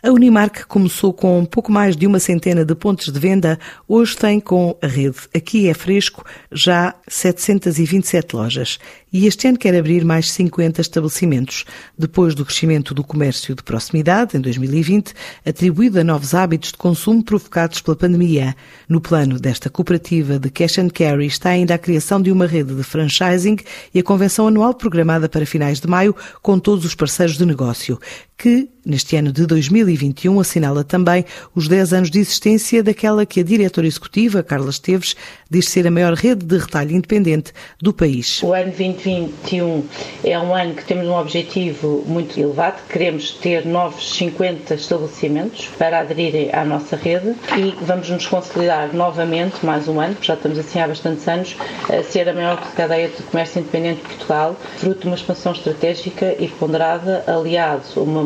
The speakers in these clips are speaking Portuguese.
A Unimark começou com pouco mais de uma centena de pontos de venda, hoje tem com a rede. Aqui é Fresco já 727 lojas. E este ano quer abrir mais 50 estabelecimentos, depois do crescimento do comércio de proximidade em 2020, atribuído a novos hábitos de consumo provocados pela pandemia. No plano desta cooperativa de cash and carry está ainda a criação de uma rede de franchising e a convenção anual programada para finais de maio com todos os parceiros de negócio que, neste ano de 2021, assinala também os 10 anos de existência daquela que a diretora executiva, Carla Esteves, diz ser a maior rede de retalho independente do país. O ano 2021 é um ano que temos um objetivo muito elevado, queremos ter novos 50 estabelecimentos para aderirem à nossa rede e vamos nos consolidar novamente, mais um ano, porque já estamos assim há bastantes anos, a ser a maior cadeia de comércio independente de Portugal, fruto de uma expansão estratégica e ponderada, aliado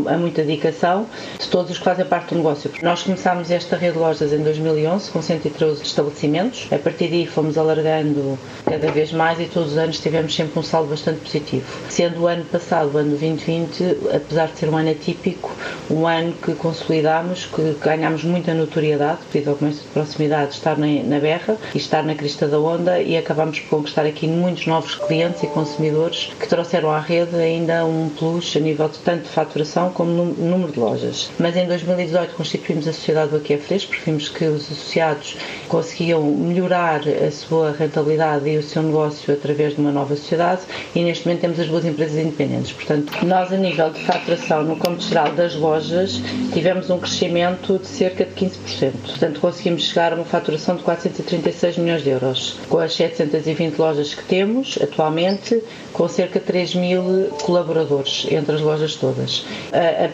a muita dedicação de todos os que fazem parte do negócio. Nós começámos esta rede de lojas em 2011 com 113 estabelecimentos. A partir daí fomos alargando cada vez mais e todos os anos tivemos sempre um saldo bastante positivo. Sendo o ano passado, o ano 2020, apesar de ser um ano atípico, um ano que consolidámos, que ganhámos muita notoriedade devido ao comércio de proximidade estar na, na berra e estar na crista da onda e acabámos por conquistar aqui muitos novos clientes e consumidores que trouxeram à rede ainda um plus a nível de tanto de faturação como número de lojas. Mas em 2018 constituímos a Sociedade do Aqui Fresco, porque vimos que os associados conseguiam melhorar a sua rentabilidade e o seu negócio através de uma nova sociedade e neste momento temos as duas empresas independentes. Portanto, nós a nível de faturação no campo geral das lojas tivemos um crescimento de cerca de 15%. Portanto, conseguimos chegar a uma faturação de 436 milhões de euros. Com as 720 lojas que temos atualmente, com cerca de 3 mil colaboradores entre as lojas todas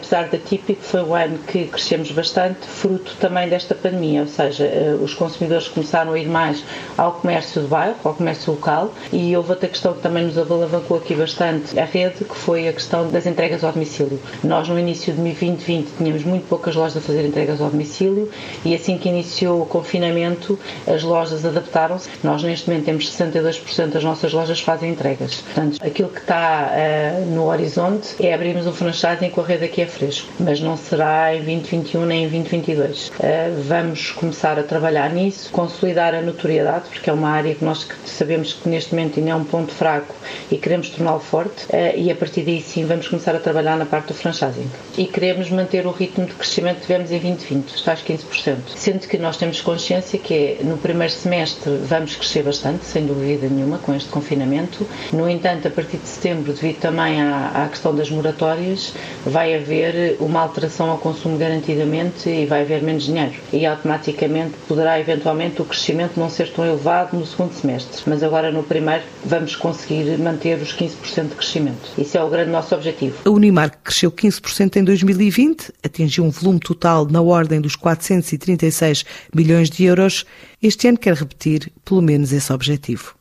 apesar da típica, foi o ano que crescemos bastante, fruto também desta pandemia, ou seja, eh, os consumidores começaram a ir mais ao comércio de bairro, ao comércio local, e houve outra questão que também nos alavancou aqui bastante a rede, que foi a questão das entregas ao domicílio. Nós, no início de 2020, tínhamos muito poucas lojas a fazer entregas ao domicílio, e assim que iniciou o confinamento, as lojas adaptaram-se. Nós, neste momento, temos 62% das nossas lojas fazem entregas. Portanto, aquilo que está uh, no horizonte é abrirmos um franchising com a rede aqui é a 2023, mas não será em 2021 nem em 2022. Eh, vamos começar a trabalhar nisso, consolidar a notoriedade, porque é uma área que nós sabemos que neste momento ainda é um ponto fraco e queremos torná-lo forte, eh, e a partir daí sim vamos começar a trabalhar na parte do franchising. E queremos manter o ritmo de crescimento que tivemos em 2020, está aos 15%, sendo que nós temos consciência que no primeiro semestre vamos crescer bastante, sem dúvida nenhuma, com este confinamento. No entanto, a partir de setembro, devido também à, à questão das moratórias, vai haver haver uma alteração ao consumo garantidamente e vai haver menos dinheiro. E automaticamente poderá eventualmente o crescimento não ser tão elevado no segundo semestre. Mas agora no primeiro vamos conseguir manter os 15% de crescimento. Isso é o grande nosso objetivo. A Unimark cresceu 15% em 2020, atingiu um volume total na ordem dos 436 milhões de euros. Este ano quer repetir pelo menos esse objetivo.